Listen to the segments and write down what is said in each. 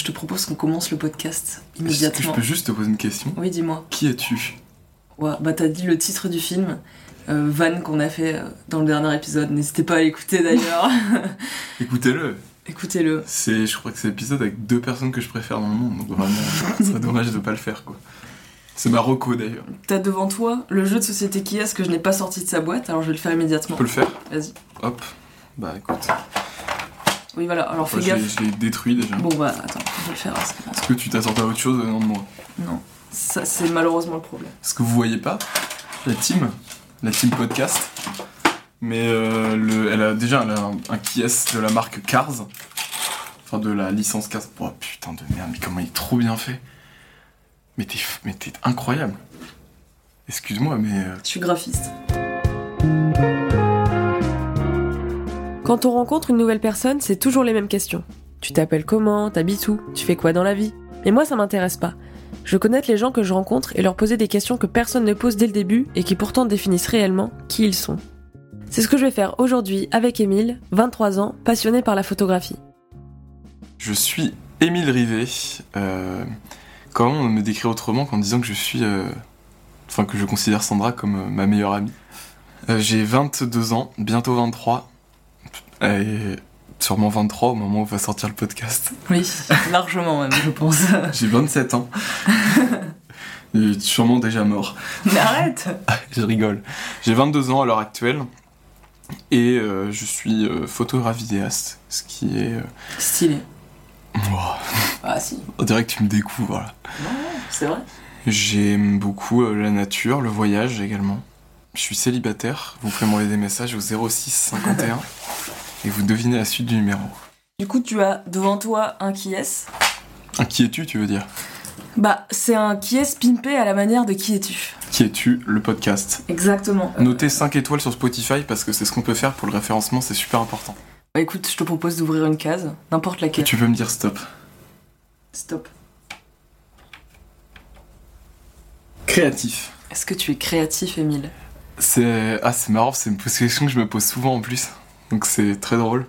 Je te propose qu'on commence le podcast Est-ce que je immédiatement. peux juste te poser une question Oui, dis-moi. Qui es-tu Ouais, bah t'as dit le titre du film, euh, Van qu'on a fait euh, dans le dernier épisode. N'hésitez pas à l'écouter d'ailleurs. Écoutez-le. Écoutez-le. C'est, je crois que c'est l'épisode avec deux personnes que je préfère dans le monde, donc vraiment, ce serait dommage de pas le faire, quoi. C'est Marocco d'ailleurs. T'as devant toi le jeu de société qui est-ce que je n'ai pas sorti de sa boîte, alors je vais le faire immédiatement. Tu peux le faire Vas-y. Hop. Bah écoute, Oui, voilà, alors fais gaffe. je l'ai détruit déjà. Bon, bah attends, je vais le faire. parce que- Est-ce que tu t'attends à autre chose venant de moi Non, ça c'est malheureusement le problème. Ce que vous voyez pas, la team, la team podcast, mais euh, le, elle a déjà elle a un, un qui est de la marque Cars, enfin de la licence Cars. Oh putain de merde, mais comment il est trop bien fait. Mais t'es, mais t'es incroyable. Excuse-moi, mais euh, Je suis graphiste. Quand on rencontre une nouvelle personne, c'est toujours les mêmes questions. Tu t'appelles comment? T'habites où? Tu fais quoi dans la vie? Mais moi, ça m'intéresse pas. Je veux les gens que je rencontre et leur poser des questions que personne ne pose dès le début et qui pourtant définissent réellement qui ils sont. C'est ce que je vais faire aujourd'hui avec Émile, 23 ans, passionné par la photographie. je suis Émile Rivet. Euh, comment me décrire autrement qu'en disant que je suis, euh, enfin que je considère Sandra comme euh, ma meilleure amie? Euh, J'ai 22 ans, bientôt 23. Et sûrement 23 au moment où va sortir le podcast. Oui, largement même, je pense. J'ai 27 ans. Et sûrement déjà mort. Mais arrête Je rigole. J'ai 22 ans à l'heure actuelle. Et euh, je suis euh, photographe vidéaste. Ce qui est. euh, Stylé. Ah si. on dirait que tu me découvres. Voilà. Non, c'est vrai. J'aime beaucoup euh, la nature, le voyage également. Je suis célibataire. Vous pouvez m'envoyer des messages au 06 51 et vous devinez la suite du numéro. Du coup, tu as devant toi un qui est Un qui es-tu, tu veux dire? Bah, c'est un qui est pimpé à la manière de qui es-tu. Qui es-tu, le podcast? Exactement. Euh, Notez 5 étoiles sur Spotify parce que c'est ce qu'on peut faire pour le référencement, c'est super important. Bah écoute, je te propose d'ouvrir une case, n'importe laquelle. Tu peux me dire stop? Stop. Créatif. Est-ce que tu es créatif, Émile? C'est ah c'est marrant, c'est une question que je me pose souvent en plus, donc c'est très drôle.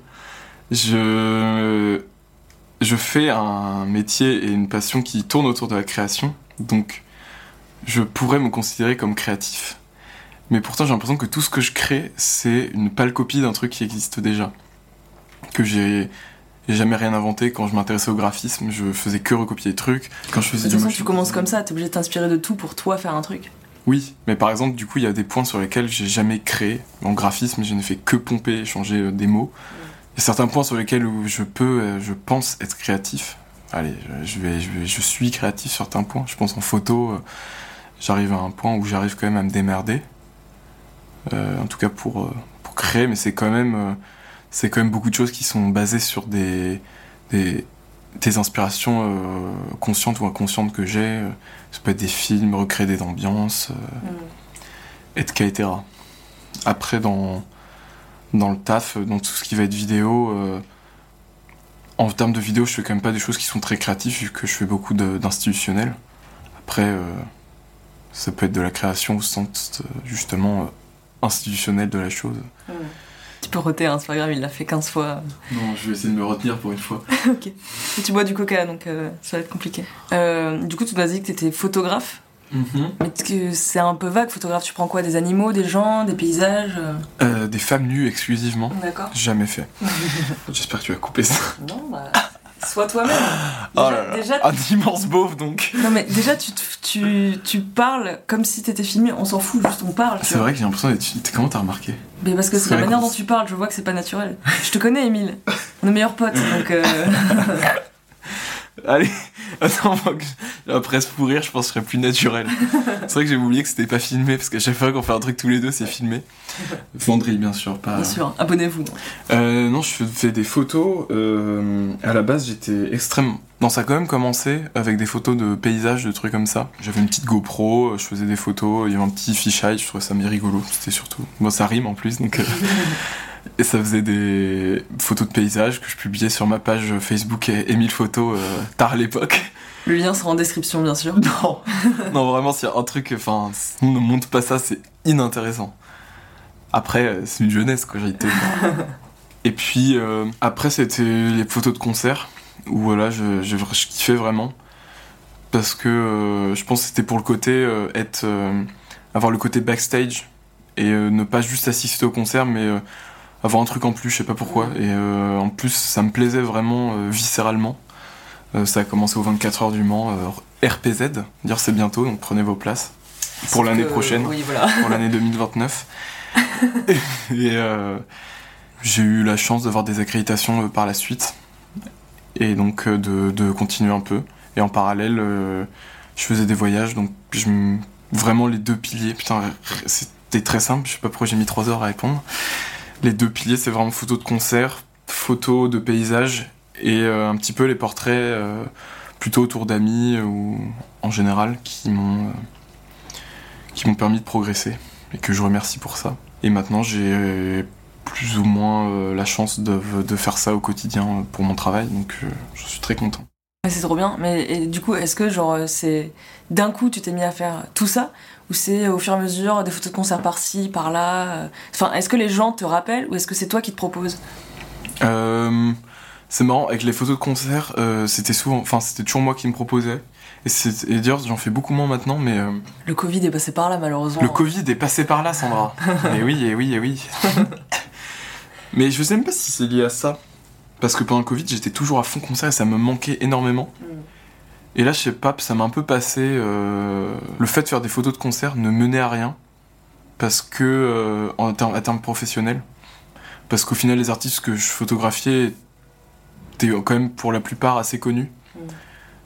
Je je fais un métier et une passion qui tourne autour de la création, donc je pourrais me considérer comme créatif. Mais pourtant j'ai l'impression que tout ce que je crée c'est une pâle copie d'un truc qui existe déjà, que j'ai jamais rien inventé quand je m'intéressais au graphisme, je faisais que recopier des trucs. Quand je De faisais toute du façon, tu commences comme ça, t'es obligé de t'inspirer de tout pour toi faire un truc. Oui, mais par exemple, du coup, il y a des points sur lesquels j'ai jamais créé. En graphisme, je ne fais que pomper et changer euh, des mots. Il y a certains points sur lesquels je peux, euh, je pense être créatif. Allez, je- vais, je, suis créatif sur certains points. Je pense en photo, euh, j'arrive à un point où j'arrive quand même à me démerder. En tout cas pour, pour créer, mais c'est quand même, c'est quand même beaucoup de choses qui sont basées sur des, des, des inspirations conscientes ou inconscientes que j'ai. Euh, ça peut être des films, recréer des ambiances, euh, etc. Après, dans, dans le taf, dans tout ce qui va être vidéo, euh, en termes de vidéo, je fais quand même pas des choses qui sont très créatives, vu que je fais beaucoup d'institutionnels. Après, euh, ça peut être de la création au sens, euh, justement, euh, institutionnel de la chose. Tu peux roter, hein, c'est pas grave, il l'a fait 15 fois. Non, je vais essayer de me retenir pour une fois. ok. Et tu bois du coca, donc euh, ça va être compliqué. Euh, du coup, tu m'as dit que t'étais photographe. Que c'est un peu vague, photographe? Tu prends quoi? Des animaux, des gens, des paysages euh des femmes nues exclusivement. D'accord. Jamais fait. J'espère que tu vas couper ça. Non, bah. Sois toi-même. Oh là là. déjà, Un immense beauf donc. non, mais déjà tu, te- tu, tu parles comme si t'étais filmé, on s'en fout, juste on parle. C'est vrai que j'ai l'impression d'être. Comment t'as remarqué? Mais parce que c'est la manière dont tu parles, je vois que c'est pas naturel. Je te connais, Emile. On est meilleurs potes, donc. euh, Allez, attends, je- après ce pourrir, je pense que je serais plus naturel. C'est vrai que j'ai oublié que c'était pas filmé, parce qu'à chaque fois qu'on fait un truc tous les deux, c'est filmé. Vendry, bien sûr, pas. Bien sûr, abonnez-vous. Euh, non, je fais des photos. euh, à la base, j'étais extrêmement. Non, ça a quand même commencé avec des photos de paysages, de trucs comme ça. J'avais une petite GoPro, je faisais des photos, il y avait un petit fisheye, je trouvais ça mais rigolo, c'était surtout. Moi, ça rime en plus, donc. euh, Et ça faisait des photos de paysages que je publiais sur ma page Facebook et Emile Photos euh, tard à l'époque. Le lien sera en description, bien sûr. Non, non vraiment, s'il y a un truc, enfin, on ne monte pas ça, c'est inintéressant. Après, euh, c'est une jeunesse, quoi, j'ai été. Et puis, euh, après, c'était les photos de concert. où voilà, je, je, je kiffais vraiment. Parce que euh, je pense que c'était pour le côté être. avoir le côté backstage et ne pas juste assister au concert, mais avoir un truc en plus, je sais pas pourquoi. Et euh, en plus, ça me plaisait vraiment euh, viscéralement. Euh, ça a commencé au 24 heures du Mans, RPZ, dire c'est bientôt, donc prenez vos places pour l'année prochaine Oui, voilà. pour l'année 2029. et j'ai eu la chance d'avoir des accréditations par la suite et donc de, de continuer un peu. Et en parallèle, je faisais des voyages, donc je vraiment les deux piliers. Putain, c'était très simple, je sais pas pourquoi j'ai mis trois heures à répondre. Les deux piliers, c'est vraiment photo de concert, photo de paysage et euh, un petit peu les portraits euh, plutôt autour d'amis ou en général qui m'ont euh, qui m'ont permis de progresser et que je remercie pour ça. Et maintenant, j'ai plus ou moins la chance de, faire ça au quotidien pour mon travail, donc je suis très content. C'est trop bien. Mais du coup, est-ce que genre c'est d'un coup tu t'es mis à faire tout ça ou c'est au fur et à mesure des photos de concert par-ci, par-là euh, Enfin, est-ce que les gens te rappellent ou est-ce que c'est toi qui te proposes? Euh, c'est marrant, avec les photos de concert, euh, c'était souvent, enfin c'était toujours moi qui me proposais. Et, et d'ailleurs, j'en fais beaucoup moins maintenant, mais euh, Le Covid est passé par là malheureusement. le Covid est passé par là, Sandra. et oui, et oui, et oui. mais je sais même pas si c'est lié à ça. Parce que pendant le Covid, j'étais toujours à fond concert et ça me manquait énormément. Mm. Et là, je sais pas, ça m'a un peu passé. euh, le fait de faire des photos de concert ne menait à rien. Parce que, euh, en termes, à termes professionnels, parce qu'au final, les artistes que je photographiais étaient quand même pour la plupart assez connus. Mm.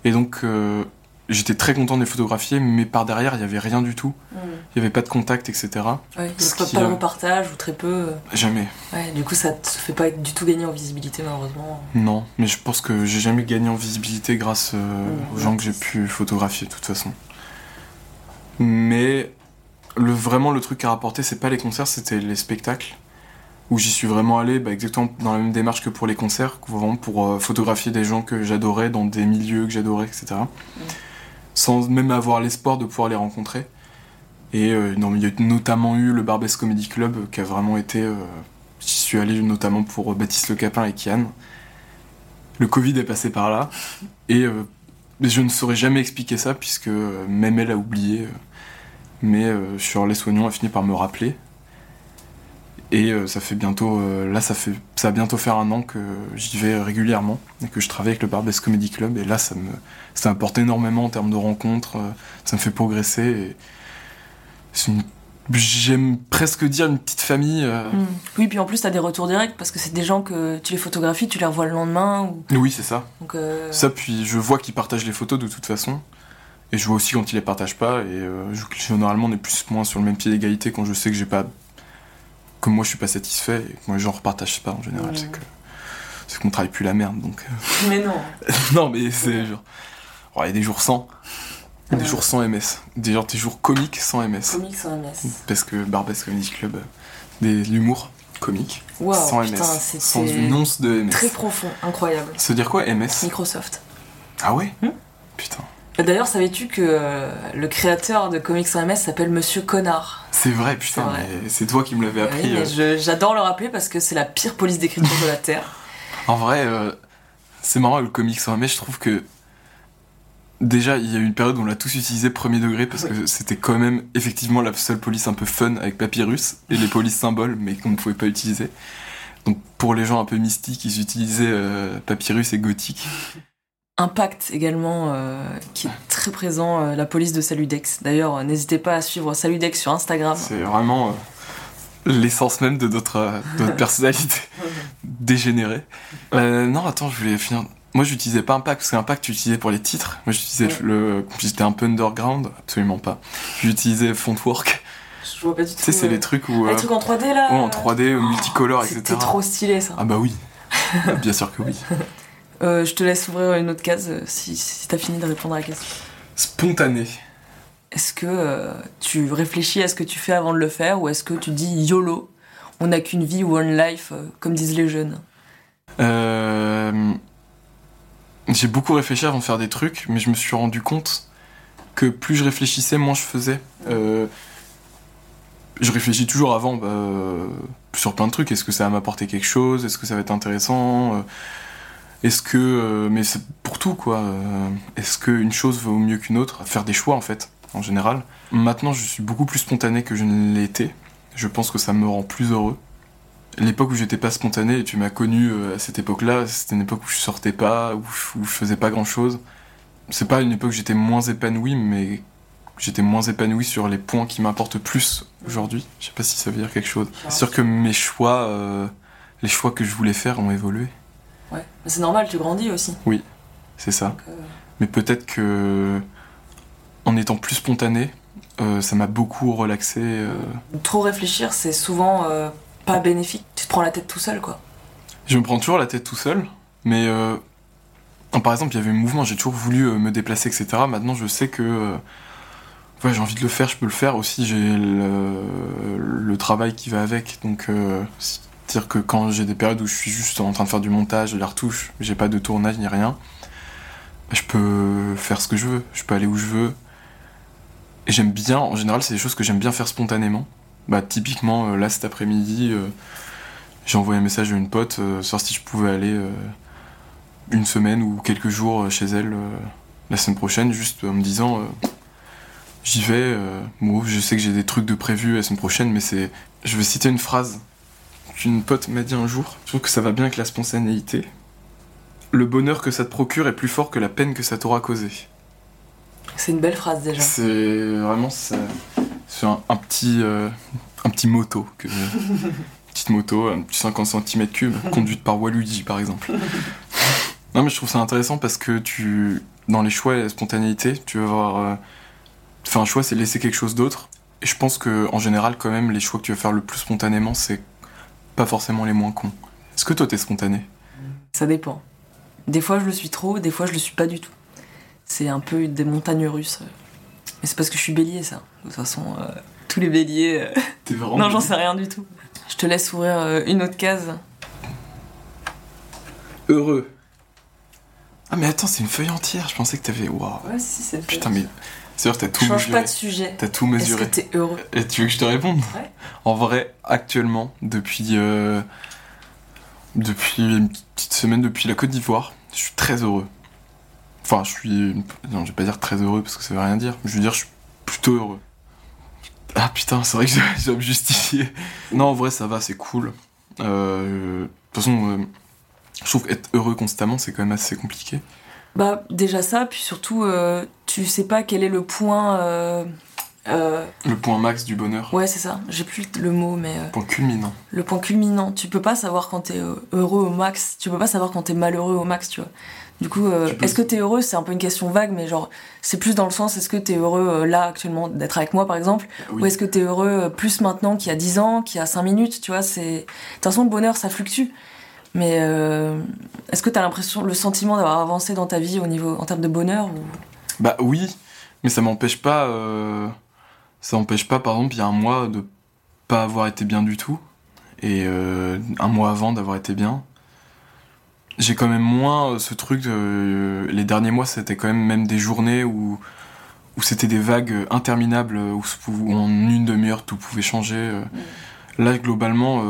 Et donc, euh, j'étais très content de les photographier, mais par derrière, il y avait rien du tout. Mm. Il y avait pas de contact, etc. Ouais, a pas, qui, pas de euh, repartage ou très peu. Jamais. Ouais, du coup, ça te fait pas du tout gagner en visibilité malheureusement. Non, mais je pense que j'ai jamais gagné en visibilité grâce euh, Mm. aux gens que j'ai pu photographier de toute façon. Mais le, vraiment le truc à rapporter, c'est pas les concerts, c'était les spectacles. Où j'y suis vraiment allé bah, exactement dans la même démarche que pour les concerts, vraiment pour euh, photographier des gens que j'adorais, dans des milieux que j'adorais, etc. Sans même avoir l'espoir de pouvoir les rencontrer. Et euh, il y a notamment eu le Barbès Comedy Club euh, qui a vraiment été. euh, J'y suis allé notamment pour euh, Baptiste Le Capin et Kian. Le Covid est passé par là. Et je ne saurais jamais expliquer ça puisque même elle a oublié. mais euh, Shirley Soignon a fini par me rappeler. Et euh, ça fait bientôt. euh, là, ça, fait, ça va bientôt faire un an que j'y vais régulièrement et que je travaille avec le Barbès Comedy Club. Et là, ça me, ça m'apporte énormément en termes de rencontres. euh, ça me fait progresser. Et c'est une. J'aime presque dire une petite famille. euh, Mm. Oui, puis en plus, t'as des retours directs parce que c'est des gens que tu les photographies, tu les revois le lendemain. Ou... Oui, c'est ça. Donc, euh, Ça, puis je vois qu'ils partagent les photos de toute façon. Et je vois aussi quand ils les partagent pas. Et euh, je- généralement, on est plus ou moins sur le même pied d'égalité quand je sais que j'ai pas. Que moi je suis pas satisfait et que moi j'en repartage pas en général. C'est que. C'est qu'on travaille plus la merde donc. euh. Mais non. non, mais c'est genre. Oh, Il y a des jours sans. Des Ouais. jours sans MS. Des, genre, des jours comiques sans MS. Comics sans MS. Parce que Barbès Comedy Club, euh, des l'humour comique. Waouh, sans putain, MS. Sans une once de MS. Très profond, incroyable. Ça veut dire quoi MS Microsoft. Ah ouais? Hmm? Putain. D'ailleurs, savais-tu que euh, le créateur de Comics sans MS s'appelle Monsieur Connard? C'est vrai, putain, C'est mais toi qui me l'avais appris. mais euh. j'adore le rappeler parce que c'est la pire police d'écriture de la Terre. En vrai, euh, c'est marrant le comics sans MS, je trouve que. Déjà, il y a eu une période où on l'a tous utilisé premier degré parce que c'était quand même effectivement la seule police un peu fun avec Papyrus et les polices symboles, mais qu'on ne pouvait pas utiliser. Donc pour les gens un peu mystiques, ils utilisaient euh, Papyrus et Gothique. Impact également, euh, qui est très présent, euh, la police de Saludex. D'ailleurs, euh, n'hésitez pas à suivre Saludex sur Instagram. C'est vraiment l'essence même de notre, de notre personnalité dégénérée. Non, attends, je voulais finir. Moi, j'utilisais pas Impact parce qu'Impact, tu utilisais pour les titres. Moi, j'utilisais Ouais. le. J'étais un peu underground, absolument pas. J'utilisais Fontwork. Je vois pas du tout. Tu sais, c'est les trucs où. ah, les trucs en 3D là ouais, en 3D, euh, multicolore, etc. C'était trop stylé ça. Ah bah oui. Bien sûr que oui. Euh, je te laisse ouvrir une autre case euh, si, si t'as fini de répondre à la question. Spontané. Est-ce que euh, tu réfléchis à ce que tu fais avant de le faire ou est-ce que tu dis YOLO On n'a qu'une vie ou one life, comme disent les jeunes? Euh, J'ai beaucoup réfléchi avant de faire des trucs, mais je me suis rendu compte que plus je réfléchissais, moins je faisais. Euh, je réfléchis toujours avant bah, sur plein de trucs. Est-ce que ça va m'apporter quelque chose? Est-ce que ça va être intéressant? Est-ce que, euh, mais c'est pour tout quoi. euh, Est-ce qu'une chose vaut mieux qu'une autre? Faire des choix en fait, en général. Maintenant, je suis beaucoup plus spontané que je ne été. Je pense que ça me rend plus heureux. L'époque où j'étais pas spontané, et tu m'as connu euh, à cette époque-là, c'était une époque où je sortais pas, où je, où je faisais pas grand-chose. C'est pas une époque où j'étais moins épanoui, mais j'étais moins épanoui sur les points qui m'importent plus aujourd'hui. Je sais pas si ça veut dire quelque chose. C'est sûr que mes choix, euh, les choix que je voulais faire ont évolué. Ouais. Mais c'est normal, tu grandis aussi. C'est ça. Donc, euh, Mais peut-être que en étant plus spontané, euh, ça m'a beaucoup relaxé. euh. Trop réfléchir, c'est souvent pas bénéfique. Tu te prends la tête tout seul, quoi. Je me prends toujours la tête tout seul, mais par exemple, il y avait un mouvement, j'ai toujours voulu me déplacer, etc. Maintenant, je sais que ouais, j'ai envie de le faire, je peux le faire aussi. J'ai le, le travail qui va avec, donc euh, c'est-à-dire que quand j'ai des périodes où je suis juste en train de faire du montage, de la retouche, j'ai pas de tournage ni rien, je peux faire ce que je veux, je peux aller où je veux. Et j'aime bien, en général, c'est des choses que j'aime bien faire spontanément. Bah, typiquement, euh, là cet après-midi, euh, j'ai envoyé un message à une pote, euh, savoir si je pouvais aller euh, une semaine ou quelques jours chez elle la semaine prochaine, juste en me disant j'y vais. je sais que j'ai des trucs de prévus la semaine prochaine, mais c'est. Je vais citer une phrase qu'une pote m'a dit un jour. Je trouve que ça va bien avec la spontanéité. Le bonheur que ça te procure est plus fort que la peine que ça t'aura causé. C'est une belle phrase déjà. C'est vraiment ça- c'est un, un petit euh, un petit moto que petite moto un petit 50 cm3 conduite par Waluigi par exemple. non mais je trouve ça intéressant parce que tu dans les choix et la spontanéité, tu vas voir euh, faire un choix c'est laisser quelque chose d'autre et je pense que en général quand même les choix que tu vas faire le plus spontanément c'est pas forcément les moins cons. Est-ce que toi t'es spontané? Ça dépend. Des fois, je le suis trop, des fois, je le suis pas du tout. C'est un peu des montagnes russes. Mais c'est parce que je suis bélier, ça. De toute façon, euh, tous les béliers. euh, T'es vraiment Non, j'en sais rien du tout. Je te laisse ouvrir euh, une autre case. heureux. Ah mais attends, c'est une feuille entière, je pensais que t'avais waouh. Ouais, si, c'est Putain mais c'est sûr t'as tout Change mesuré. pas de sujet. T'as tout Est-ce que mesuré. t'es heureux? Et tu veux que je te réponde? Ouais. En vrai, actuellement, depuis euh, depuis une petite semaine, depuis la Côte d'Ivoire, je suis très heureux. Enfin, je suis non, je vais pas dire très heureux parce que ça veut rien dire. Je veux dire, je suis plutôt heureux. Ah putain, c'est vrai que je dois- je dois me justifier. Non, en vrai, ça va, c'est cool. Euh, De toute façon, euh, je trouve qu'être heureux constamment, c'est quand même assez compliqué. Bah, déjà ça, puis surtout, euh, tu sais pas quel est le point. euh, euh, Le point max du bonheur, Ouais, c'est ça. J'ai plus le mot, mais le point culminant. le point culminant. Tu peux pas savoir quand t'es heureux au max. Tu peux pas savoir quand t'es malheureux au max, tu vois. Du coup, est-ce que t'es heureux? C'est un peu une question vague, mais genre, c'est plus dans le sens est-ce que t'es heureux là actuellement d'être avec moi, par exemple, Oui. ou est-ce que t'es heureux plus maintenant qu'il y a 10 ans, qu'il y a 5 minutes, tu vois? C'est de toute façon le bonheur ça fluctue. Mais euh, est-ce que t'as l'impression, le sentiment d'avoir avancé dans ta vie au niveau en termes de bonheur ou... Bah oui, mais ça m'empêche pas. euh, Ça m'empêche pas, par exemple, il y a un mois de pas avoir été bien du tout, et euh, un mois avant d'avoir été bien. J'ai quand même moins ce truc. de- les derniers mois, c'était quand même même des journées où où c'était des vagues interminables, où, où en une demi-heure tout pouvait changer. euh. Là, globalement,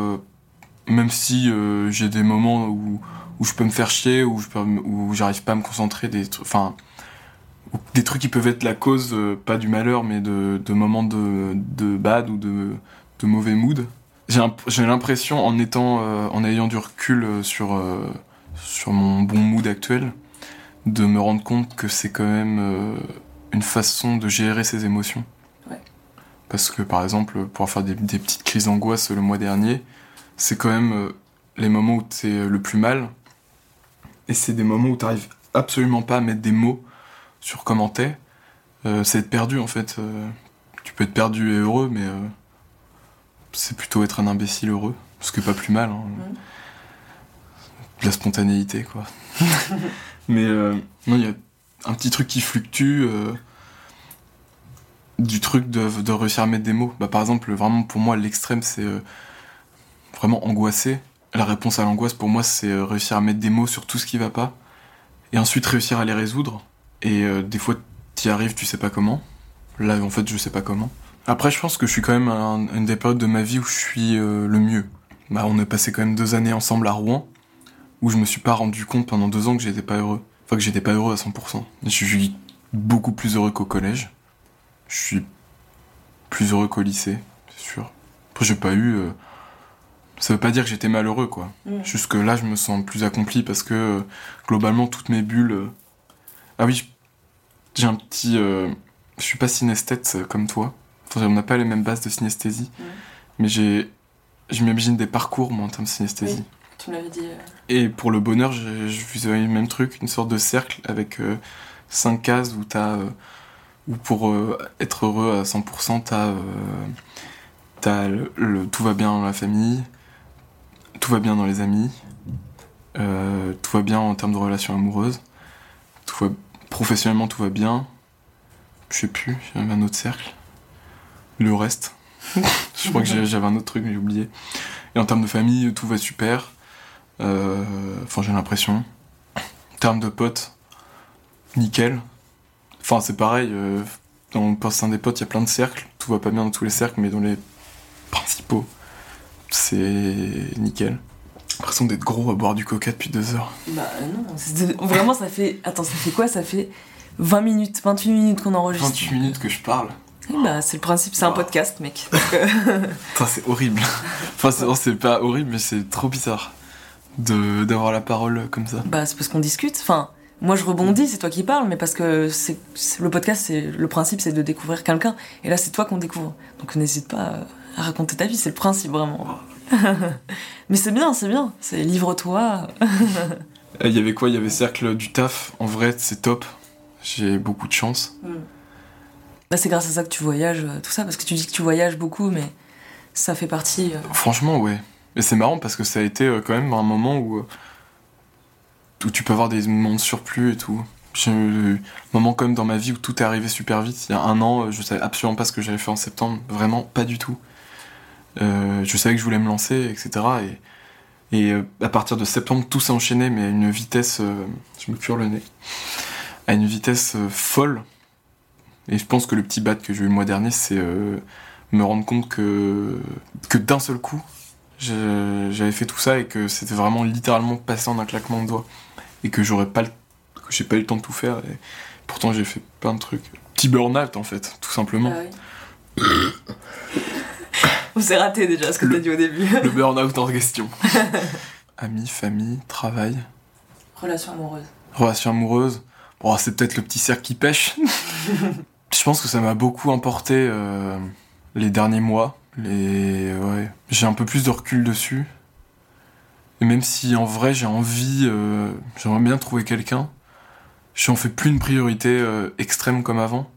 même si euh, j'ai des moments où où je peux me faire chier, où je peux, où j'arrive pas à me concentrer, des trucs, enfin des trucs qui peuvent être la cause, euh, pas du malheur, mais de, de moments de, de bad ou de, de mauvais mood. J'ai l'impression, en étant, euh, en ayant du recul sur, sur mon bon mood actuel, de me rendre compte que c'est quand même une façon de gérer ses émotions. Ouais. Parce que par exemple, pour faire des, des petites crises d'angoisse le mois dernier, c'est quand même euh, les moments où t'es le plus mal. Et c'est des moments où t'arrives absolument pas à mettre des mots sur comment t'es. Euh, c'est être perdu en fait. Euh, tu peux être perdu et heureux, mais euh, c'est plutôt être un imbécile heureux. Ce qui est pas plus mal. hein. De la spontanéité quoi. mais euh, non, il y a un petit truc qui fluctue. euh, du truc de, de réussir à mettre des mots. Bah, par exemple, vraiment pour moi, l'extrême, c'est euh, vraiment angoissé. La réponse à l'angoisse, pour moi, c'est euh, réussir à mettre des mots sur tout ce qui va pas. Et ensuite réussir à les résoudre. Et euh, des fois, t'y arrives, tu sais pas comment. Là, en fait, je sais pas comment. Après, je pense que je suis quand même une des périodes de ma vie où je suis euh, le mieux. Bah, on a passé quand même deux années ensemble à Rouen, où je me suis pas rendu compte pendant deux ans que j'étais pas heureux. Enfin, que j'étais pas heureux à 100%. Je suis beaucoup plus heureux qu'au collège. Je suis plus heureux qu'au lycée, c'est sûr. Après, j'ai pas eu. Ça veut pas dire que j'étais malheureux, quoi. Mm. Juste que là, je me sens plus accompli parce que euh, globalement, toutes mes bulles. euh, Ah oui, j'ai un petit. euh, Je suis pas synesthète comme toi. Enfin, on n'a pas les mêmes bases de synesthésie. Mm. Mais j'ai. Je m'imagine des parcours, moi, en termes de synesthésie. Oui. Tu me l'avais dit. Et pour le bonheur, j'ai- je visualise le même truc, une sorte de cercle avec cinq cases où t'as. où pour être heureux à 100%, t'as. t'as le, le- tout va bien dans la famille, tout va bien dans les amis, euh, tout va bien en termes de relations amoureuses, tout va, professionnellement tout va bien. Je sais plus, j'avais un autre cercle. Le reste. je crois que j'avais un autre truc, mais j'ai oublié. Et en termes de famille, tout va super. Euh, Enfin, j'ai l'impression. En termes de potes, nickel. Enfin, c'est pareil. euh, dans le poste des potes, il y a plein de cercles. Tout va pas bien dans tous les cercles, mais dans les principaux, c'est nickel. L'impression d'être gros à boire du coca depuis deux heures. Bah non, vraiment ça fait. Attends, ça fait quoi? Ça fait 20 minutes, 28 minutes qu'on enregistre. 28 minutes que je parle. Oui, bah c'est le principe, c'est un Oh. podcast, mec. Euh, Putain, c'est horrible. Enfin, c'est non, c'est pas horrible, mais c'est trop bizarre de d'avoir la parole comme ça. bah c'est parce qu'on discute. Enfin, moi je rebondis, c'est toi qui parles, mais parce que c'est c'est- le podcast, c'est le principe, c'est de découvrir quelqu'un. Et là, c'est toi qu'on découvre. Donc n'hésite pas euh, à raconter ta vie, c'est le principe vraiment. mais c'est bien, c'est bien. C'est livre-toi. Il y avait quoi? Il y avait cercle du taf. En vrai, c'est top. J'ai beaucoup de chance. Bah, c'est grâce à ça que tu voyages, euh, tout ça, parce que tu dis que tu voyages beaucoup, mais ça fait partie. euh, Franchement, ouais. Et c'est marrant parce que ça a été euh, quand même un moment où, où tu peux avoir des moments de surplus et tout. J'ai eu un moment quand même dans ma vie où tout est arrivé super vite. Il y a un an, je savais absolument pas ce que j'allais faire en septembre. Vraiment pas du tout. Euh, je savais que je voulais me lancer, etc. Et, et euh, à partir de septembre, tout s'est enchaîné, mais à une vitesse... euh, je me cure le nez. À une vitesse folle. Et je pense que le petit bat que j'ai eu le mois dernier, c'est me rendre compte que, que d'un seul coup, j'avais fait tout ça et que c'était vraiment littéralement passé en un claquement de doigts. Et que j'aurais pas le, que j'ai pas eu le temps de tout faire. Et pourtant, j'ai fait plein de trucs. Petit burn-out, en fait, tout simplement. Ah On s'est raté déjà ce que t'as dit au début. Le burn-out en question. Amis, famille, travail, Relation amoureuse. relation amoureuse. Bon, c'est peut-être le petit cercle qui pêche. je pense que ça m'a beaucoup emporté euh, les derniers mois. Les... Ouais. J'ai un peu plus de recul dessus. Et même si en vrai j'ai envie, euh, j'aimerais bien trouver quelqu'un, j'en fais plus une priorité euh, extrême comme avant.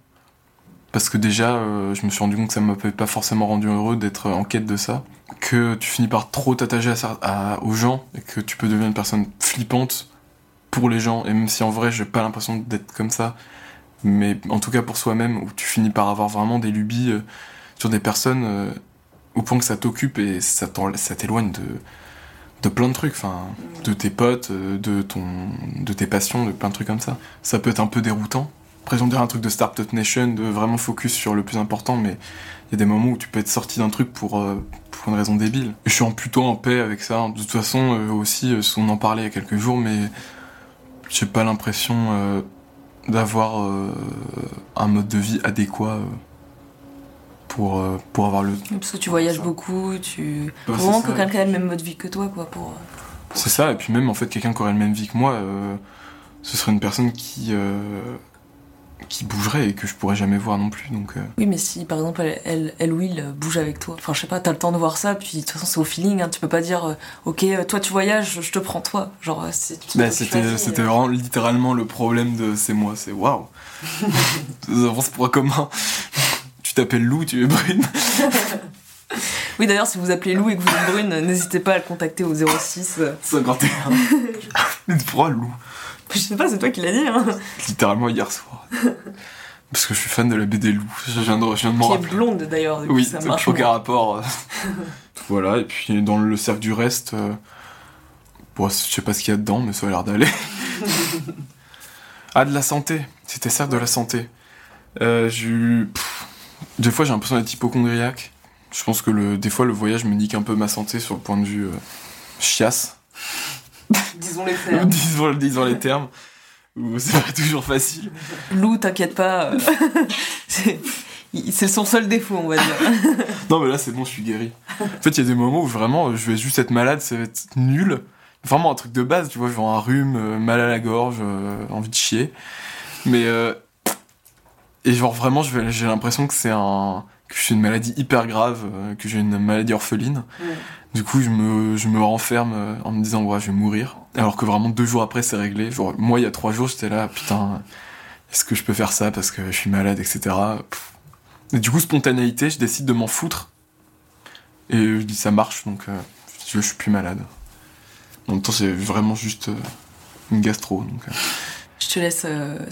Parce que déjà, euh, je me suis rendu compte que ça m'avait pas forcément rendu heureux d'être en quête de ça. Que tu finis par trop t'attacher à, aux gens et que tu peux devenir une personne flippante pour les gens. Et même si en vrai, j'ai pas l'impression d'être comme ça, mais en tout cas pour soi-même, où tu finis par avoir vraiment des lubies euh, sur des personnes euh, au point que ça t'occupe et ça t'éloigne de, de plein de trucs, enfin, de tes potes, de, ton, de tes passions, de plein de trucs comme ça. Ça peut être un peu déroutant. Ont dire un truc de Startup Nation, de vraiment focus sur le plus important, mais il y a des moments où tu peux être sorti d'un truc pour, euh, pour une raison débile. Et je suis en- plutôt en paix avec ça. De toute façon, euh, aussi, euh, on en parlait il y a quelques jours, mais j'ai pas l'impression euh, d'avoir un mode de vie adéquat pour, pour avoir le. Parce que tu voyages beaucoup, tu. Bah, vraiment ça. que quelqu'un ait le même mode de vie que toi, quoi, pour. C'est ça, et puis même en fait, quelqu'un qui aurait le même vie que moi, ce serait une personne qui. Qui bougerait et que je pourrais jamais voir non plus. Donc, euh, Oui, mais si par exemple elle, elle, elle ou il bouge avec toi, enfin je sais pas, t'as le temps de voir ça, puis de toute façon c'est au feeling, hein, tu peux pas dire euh, ok, euh, toi tu voyages, je te prends toi. Genre, c'est. bah, c'était c'était vraiment littéralement le problème de c'est moi, c'est waouh. Nous avons ce point commun. tu t'appelles Lou, tu es brune. Oui, d'ailleurs, si vous appelez Lou et que vous êtes brune, n'hésitez pas à le contacter au 06. euh. 51. Mais pourquoi Lou Je sais pas, c'est toi qui l'as dit, hein. Littéralement hier soir. Parce que je suis fan de la BD Lou. Je viens de, je viens de Qui est blonde d'ailleurs, Oui, ça marche. aucun rapport. euh. voilà, et puis dans le cercle du reste, euh, bon, je sais pas ce qu'il y a dedans, mais ça a l'air d'aller. ah, de la santé. C'était cercle de la santé. Euh, j'ai eu- pff, Des fois, j'ai l'impression d'être hypochondriaque. Je pense que le... des fois, le voyage me nique un peu ma santé sur le point de vue euh, chiasse. Disons les termes. disons, disons les termes. Ou c'est pas toujours facile. Lou, t'inquiète pas. euh, c'est c'est son seul défaut, on va dire. Non, mais là, c'est bon, je suis guéri. En fait, il y a des moments où vraiment, je vais juste être malade, ça va être nul. Vraiment un truc de base, tu vois, genre un rhume, euh, mal à la gorge, euh, envie de chier. Mais. euh, et genre, vraiment, j'ai l'impression que c'est un. Que j'ai une maladie hyper grave, euh, que j'ai une maladie orpheline. Du coup, je me, je me renferme euh, en me disant, ouais, je vais mourir. Alors que vraiment, deux jours après, c'est réglé. Genre, moi, il y a trois jours, j'étais là, putain, est-ce que je peux faire ça parce que je suis malade, etc. Et du coup, spontanéité, je décide de m'en foutre. Et je dis, ça marche, donc euh, je, suis plus malade. En même temps, c'est vraiment juste euh, une gastro. Donc, euh. Je te laisse.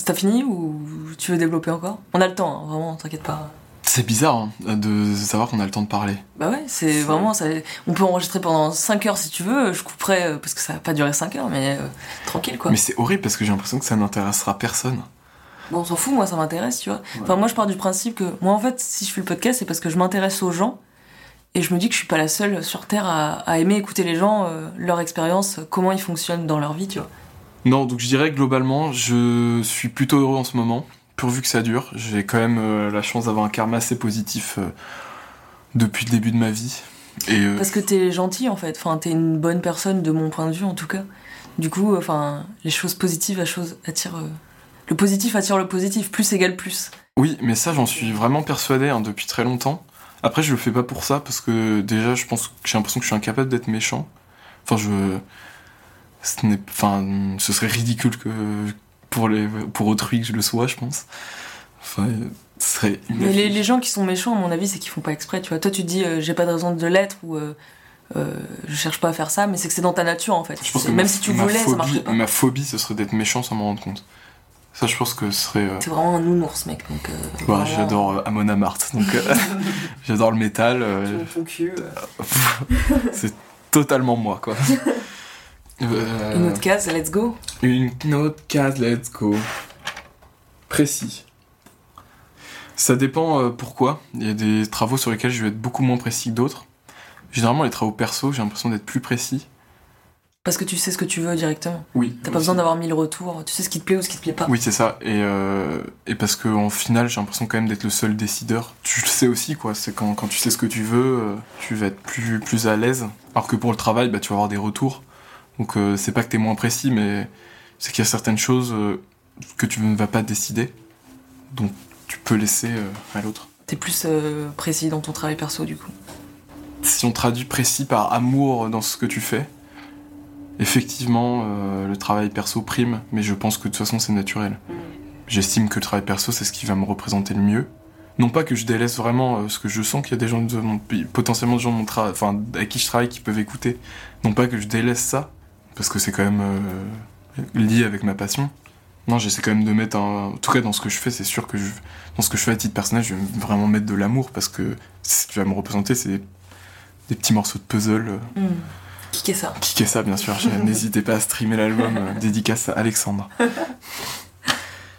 T'as fini ou tu veux développer encore? On a le temps, hein, vraiment, t'inquiète pas. C'est bizarre hein, de savoir qu'on a le temps de parler. Bah ouais, c'est vraiment. Ça... On peut enregistrer pendant 5 heures si tu veux. Je couperai euh, parce que ça va pas durer 5 heures, mais euh, tranquille quoi. Mais c'est horrible parce que j'ai l'impression que ça n'intéressera personne. Bon, on s'en fout, moi ça m'intéresse, tu vois. Enfin, moi je pars du principe que. Moi en fait, si je fais le podcast, c'est parce que je m'intéresse aux gens et je me dis que je suis pas la seule sur Terre à, à aimer écouter les gens, euh, leur expérience, comment ils fonctionnent dans leur vie, tu vois. Non, donc je dirais globalement, je suis plutôt heureux en ce moment, pourvu que ça dure. J'ai quand même euh, la chance d'avoir un karma assez positif euh, depuis le début de ma vie. Et euh, Parce que t'es gentil en fait, enfin t'es une bonne personne de mon point de vue en tout cas. Du coup, enfin, les choses positives la chose attirent. euh, Le positif attire le positif, plus égale plus. oui, mais ça j'en suis vraiment persuadé hein, depuis très longtemps. Après, je le fais pas pour ça parce que déjà, je pense que j'ai l'impression que je suis incapable d'être méchant. Enfin, je, ce n'est, enfin, ce serait ridicule que pour les, pour autrui que je le sois, je pense. Enfin, ce serait. Mais les, les gens qui sont méchants, à mon avis, c'est qu'ils font pas exprès, tu vois. Toi, tu te dis, euh, j'ai pas de raison de l'être ou euh, euh, je cherche pas à faire ça, mais c'est que c'est dans ta nature en fait. Je pense C'est- que Même ma- si tu voulais, ça phobie, marcherait pas. Ma phobie, ce serait d'être méchant sans m'en rendre compte. Ça, je pense que ce serait. euh, T'es vraiment un nounours, mec. Donc, euh, Bah, vraiment, j'adore euh, Amon Amarth, donc euh, j'adore le métal, euh, ton cul. euh. c'est totalement moi quoi. Euh, Une autre case, let's go. une autre case, let's go. Précis. Ça dépend euh, pourquoi. Il y a des travaux sur lesquels je vais être beaucoup moins précis que d'autres. Généralement, les travaux perso, j'ai l'impression d'être plus précis. Parce que tu sais ce que tu veux directement. Oui. T'as pas besoin d'avoir mille retours. Tu sais ce qui te plaît ou ce qui te plaît pas. Oui, c'est ça. Et, euh, et parce qu'en final, j'ai l'impression quand même d'être le seul décideur. Tu le sais aussi, quoi. C'est quand, quand tu sais ce que tu veux, tu vas être plus, plus à l'aise. Alors que pour le travail, bah, tu vas avoir des retours. Donc euh, c'est pas que t'es moins précis, mais c'est qu'il y a certaines choses euh, que tu ne vas pas décider. Donc tu peux laisser euh, à l'autre. T'es plus précis dans ton travail perso, du coup. Si on traduit précis par amour dans ce que tu fais, effectivement, le travail perso prime, mais je pense que de toute façon c'est naturel. J'estime que le travail perso, c'est ce qui va me représenter le mieux. Non pas que je délaisse vraiment euh, ce que je sens qu'il y a des gens de mon potentiellement des gens de mon travail, enfin avec qui je travaille qui peuvent écouter. Non pas que je délaisse ça, parce que c'est quand même euh, lié avec ma passion. Non, j'essaie quand même de mettre un. En tout cas, dans ce que je fais, c'est sûr que je... dans ce que je fais à titre personnel, je vais vraiment mettre de l'amour parce que ce qui va me représenter, c'est des petits morceaux de puzzle. Qui est ça Kickez ça, bien sûr. N'hésitez pas à streamer l'album euh, dédicace à Alexandre.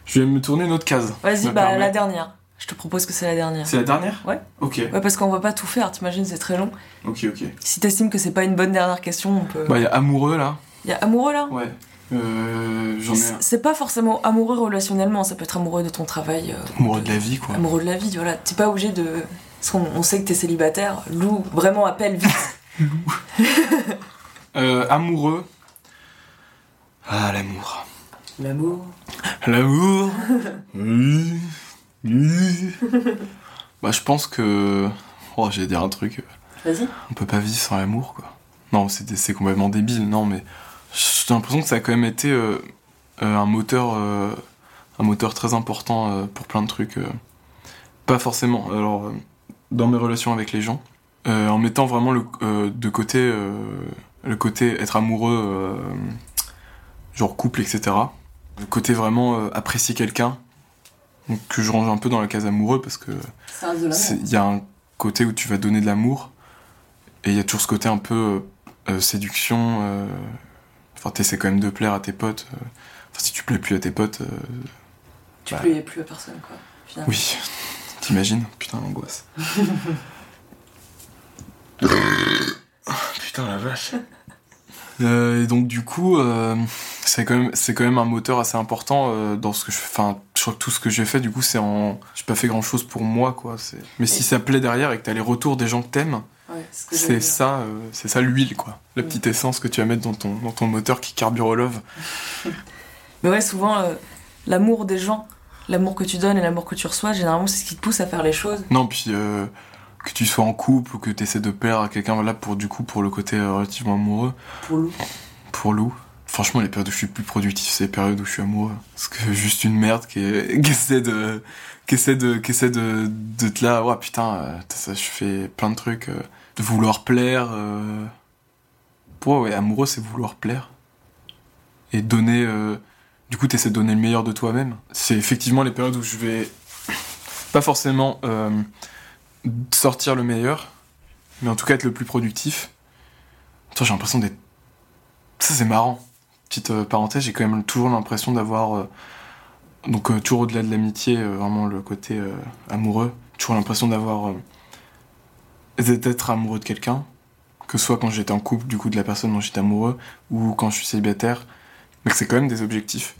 Je vais me tourner une autre case. Vas-y, bah permet. la dernière. Je te propose que c'est la dernière. C'est la dernière Ouais. Ok, Ouais, parce qu'on va pas tout faire, t'imagines, c'est très long. ok, ok. Si t'estimes que c'est pas une bonne dernière question, on peut. Bah, il y a amoureux là. Y a amoureux là Ouais. Euh, J'en ai un. C'est pas forcément amoureux relationnellement, ça peut être amoureux de ton travail. euh, Amoureux de la vie, quoi. Amoureux de la vie, voilà. T'es pas obligé de. Parce qu'on on sait que t'es célibataire. Lou, vraiment appelle vite. Euh, amoureux. Ah, l'amour. L'amour. L'amour Oui. Oui. Bah, je pense que. Oh, j'allais dire un truc. Vas-y. On peut pas vivre sans l'amour, quoi. Non, c'est c'est complètement débile, non, mais j'ai l'impression que ça a quand même été euh, euh, un moteur, euh, un moteur très important euh, pour plein de trucs. Pas forcément. Alors, dans mes relations avec les gens, en mettant vraiment le, de côté le côté être amoureux, genre couple, etc. Le côté vraiment apprécier quelqu'un, donc que je range un peu dans la case amoureux parce que Il y a un côté où tu vas donner de l'amour, et il y a toujours ce côté un peu séduction. Enfin, t'essaies quand même de plaire à tes potes. euh. Enfin, si tu plais plus à tes potes, euh, Tu Bah. plais plus à personne, quoi. finalement. oui. T'imagines Putain, l'angoisse. Putain, la vache. Euh, et donc du coup, euh, c'est quand même c'est quand même un moteur assez important euh, dans ce que je fais. Enfin, je crois que tout ce que j'ai fait, du coup, c'est en. J'ai pas fait grand chose pour moi, quoi. Mais si ça plaît derrière et que t'as les retours des gens que t'aimes, c'est ça, euh, c'est ça l'huile, quoi. La Mm. petite essence que tu vas mettre dans ton dans ton moteur qui carbure au love. Mais ouais, souvent, euh, l'amour des gens, l'amour que tu donnes et l'amour que tu reçois, généralement, c'est ce qui te pousse à faire les choses. Non, puis euh, que tu sois en couple ou que tu essaies de plaire à quelqu'un, voilà, pour du coup, pour le côté relativement amoureux, Pour Lou. pour Lou. Franchement, les périodes où je suis plus productif, c'est les périodes où je suis amoureux. Parce que juste une merde qui, essaie de, qui essaie de, qui essaie de, de te là, ouais, putain, euh, ça, je fais plein de trucs, euh, de vouloir plaire. Euh... Moi, ouais, amoureux, c'est vouloir plaire. Et donner, du coup, t'essaies de donner le meilleur de toi-même. C'est effectivement les périodes où je vais pas forcément sortir le meilleur, mais en tout cas être le plus productif. Toi, j'ai l'impression d'être. Ça, c'est marrant. Petite euh, parenthèse, j'ai quand même toujours l'impression d'avoir. euh, donc, euh, toujours au-delà de l'amitié, vraiment le côté amoureux, toujours l'impression d'avoir. d'être amoureux de quelqu'un, que ce soit quand j'étais en couple, du coup, de la personne dont j'étais amoureux, ou quand je suis célibataire, mais que c'est quand même des objectifs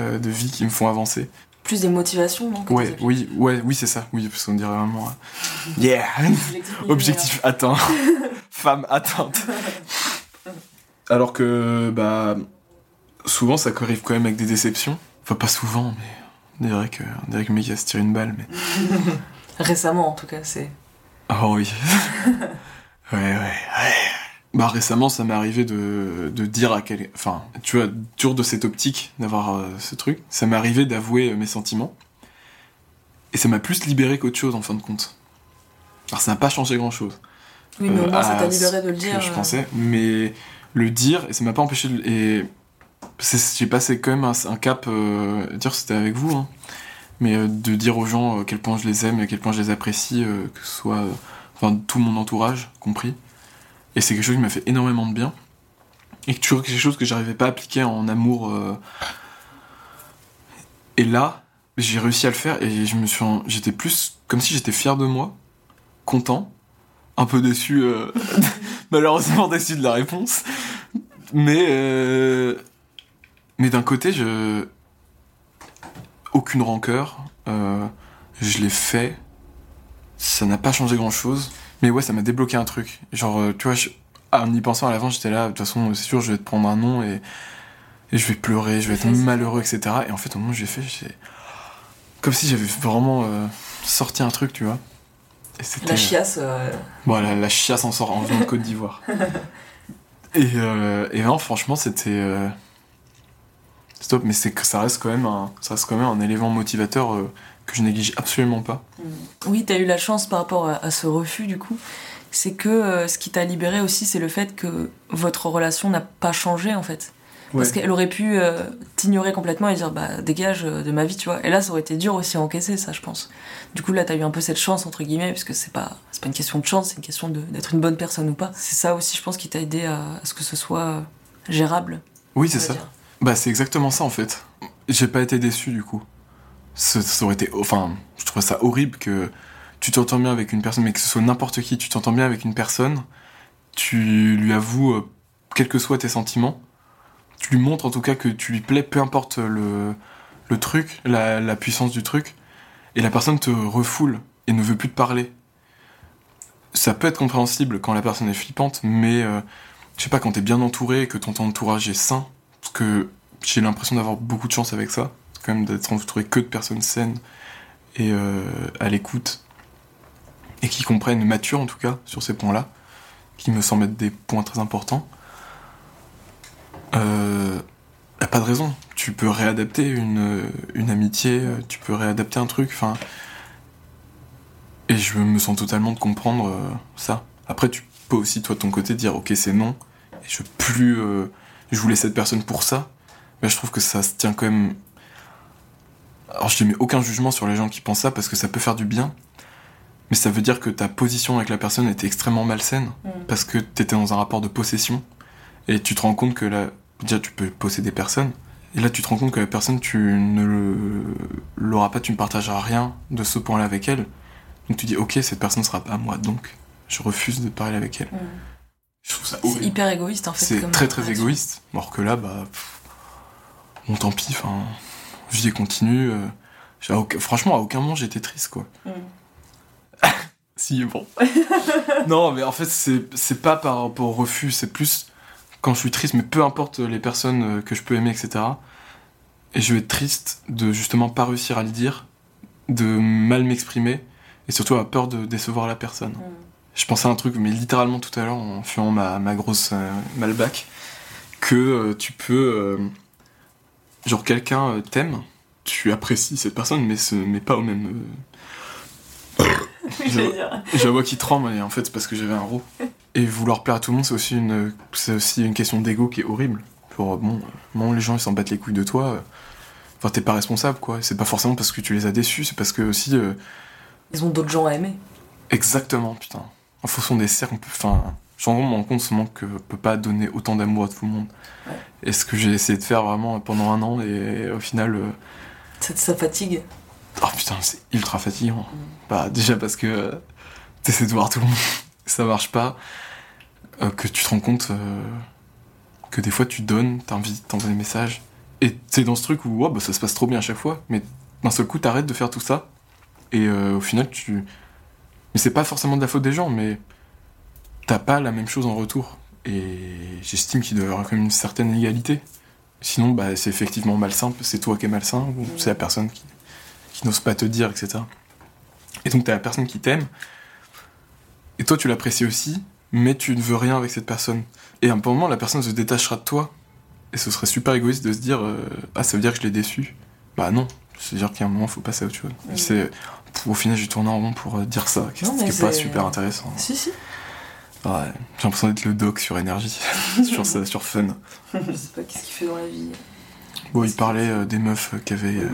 euh, de vie qui me font avancer. Plus des motivations, des Ouais, oui, ouais, oui, c'est ça, oui, parce qu'on dirait vraiment. euh, Yeah! Objectif atteint. Femme atteinte. Alors que, bah, souvent ça arrive quand même avec des déceptions. Enfin, pas souvent, mais on dirait que, on dirait que le mec il va se tirer une balle, mais. Récemment, en tout cas, c'est. Oh oui. ouais, ouais, ouais. Bah, récemment, ça m'est arrivé de, de dire à quel. Enfin, tu vois, toujours de cette optique d'avoir euh, ce truc, ça m'est arrivé d'avouer euh, mes sentiments. Et ça m'a plus libéré qu'autre chose en fin de compte. Alors, ça n'a pas changé grand chose. Oui, mais au Euh, moins, ça t'a libéré de le dire. je euh, pensais, mais le dire, et ça m'a pas empêché de. Et j'ai passé quand même un, cap, euh, dire c'était avec vous, hein, mais euh, de dire aux gens euh, à quel point je les aime et à quel point je les apprécie, euh, que ce soit. euh, enfin, tout mon entourage compris. Et c'est quelque chose qui m'a fait énormément de bien. Et que toujours quelque chose que j'arrivais pas à appliquer en amour. euh. Et là, j'ai réussi à le faire et je me suis. J'étais plus. Comme si j'étais fier de moi, content, un peu déçu, malheureusement déçu de la réponse. Mais. euh, Mais d'un côté, je. Aucune rancœur. euh, je l'ai fait. Ça n'a pas changé grand chose. Mais ouais, ça m'a débloqué un truc. Genre, euh, tu vois, je- en y pensant à l'avant, j'étais là, de toute façon, c'est sûr, je vais te prendre un nom et, et je vais pleurer, je vais être malheureux, etc. Et en fait, au moment où j'ai fait, j'ai. Comme si j'avais vraiment euh, sorti un truc, tu vois. La chiasse. euh, Bon, la, chiasse en sort en venant de Côte d'Ivoire. et, euh, et non, franchement, c'était. euh, Stop, mais ça reste quand même un, ça reste quand même un élément motivateur euh, que je néglige absolument pas. Oui, t'as eu la chance par rapport à, à ce refus, du coup. C'est que euh, ce qui t'a libéré aussi, c'est le fait que votre relation n'a pas changé, en fait. Parce qu'elle aurait pu euh, t'ignorer complètement et dire, bah, dégage euh, de ma vie, tu vois. Et là, ça aurait été dur aussi à encaisser, ça, je pense. Du coup, là, t'as eu un peu cette chance, entre guillemets, parce que c'est pas, c'est pas une question de chance, c'est une question d'être une bonne personne ou pas. C'est ça aussi, je pense, qui t'a aidé à, à ce que ce soit euh, gérable. Oui, c'est ça. dire. Bah, c'est exactement ça en fait. J'ai pas été déçu du coup. Ça, ça aurait été. Enfin, je trouve ça horrible que tu t'entends bien avec une personne, mais que ce soit n'importe qui, tu t'entends bien avec une personne, tu lui avoues, euh, quels que soient tes sentiments, tu lui montres en tout cas que tu lui plais, peu importe le, truc, la, puissance du truc, et la personne te refoule et ne veut plus te parler. Ça peut être compréhensible quand la personne est flippante, mais euh, je sais pas, quand t'es bien entouré, que ton entourage est sain, parce que j'ai l'impression d'avoir beaucoup de chance avec ça, quand même d'être entouré que de personnes saines et euh, à l'écoute, et qui comprennent, matures en tout cas, sur ces points-là, qui me semblent être des points très importants. Euh, y a pas de raison. Tu peux réadapter une, une amitié, euh, tu peux réadapter un truc, enfin. Et je me sens totalement de comprendre euh, ça. Après, tu peux aussi, toi, de ton côté, dire ok, c'est non, et je veux plus. euh, je voulais cette personne pour ça, mais je trouve que ça se tient quand même. Alors, je ne mets aucun jugement sur les gens qui pensent ça parce que ça peut faire du bien, mais ça veut dire que ta position avec la personne était extrêmement malsaine Mm. parce que t'étais dans un rapport de possession et tu te rends compte que là, déjà, tu peux posséder personne. Et là, tu te rends compte que la personne, tu ne l'auras pas, tu ne partageras rien de ce point-là avec elle. Donc tu dis, ok, cette personne ne sera pas à moi, donc je refuse de parler avec elle. Mm. Je trouve ça C'est hyper égoïste en fait. C'est très très égoïste. Alors que là, bah. pff, bon, tant pis, enfin. Vie continue. euh, aucun- franchement, à aucun moment j'étais triste, quoi. Mm. Si, bon. non, mais en fait, c'est c'est pas par rapport au refus, c'est plus quand je suis triste, mais peu importe les personnes euh, que je peux aimer, etc. Et je vais être triste de justement pas réussir à le dire, de mal m'exprimer, et surtout avoir peur de décevoir la personne. Mm. Je pensais à un truc, mais littéralement tout à l'heure, en fumant ma, ma grosse euh, Malbec, que euh, tu peux. euh, genre, quelqu'un t'aime, tu apprécies cette personne, mais, ce, mais pas au même. euh, J'allais dire. j'ai la voix qui tremble, et en fait, c'est parce que j'avais un rot. Et vouloir plaire à tout le monde, c'est aussi une, c'est aussi une question d'ego qui est horrible. Pour, bon, euh, bon, les gens, ils s'en battent les couilles de toi. euh, Enfin, t'es pas responsable, quoi. C'est pas forcément parce que tu les as déçus, c'est parce que aussi. euh, Ils ont d'autres gens à aimer. Exactement, putain. En fonction des cercles, on peut. Enfin, j'en me rends compte seulement que je peux pas donner autant d'amour à tout le monde. Ouais. Et ce que j'ai essayé de faire vraiment pendant un an, et au final. euh, Ça, ça fatigue. Oh putain, c'est ultra fatigant. Bah, déjà parce que euh, t'essaies de voir tout le monde, ça marche pas. Euh, que tu te rends compte euh, que des fois tu donnes, t'invites, t'envoies des messages. Et t'es dans ce truc où bah, ça se passe trop bien à chaque fois, mais d'un seul coup t'arrêtes de faire tout ça. Et euh, au final tu. Mais c'est pas forcément de la faute des gens, mais t'as pas la même chose en retour. Et j'estime qu'il doit y avoir quand même une certaine égalité. Sinon, bah, c'est effectivement malsain, c'est toi qui es malsain, ou c'est la personne qui, qui n'ose pas te dire, etc. Et donc t'as la personne qui t'aime, et toi tu l'apprécies aussi, mais tu ne veux rien avec cette personne. Et à un moment, la personne se détachera de toi, et ce serait super égoïste de se dire euh, Ah, ça veut dire que je l'ai déçu Bah non, c'est-à-dire qu'à un moment, faut passer à autre chose. C'est, au final, j'ai tourné en rond pour euh, dire ça, ce qui mais est pas super intéressant. Si, si. Ouais, j'ai l'impression d'être le doc sur énergie, sur, ça, sur Fun. Je sais pas qu'est-ce qu'il fait dans la vie. Bon, il parlait euh, des meufs qui avaient. euh,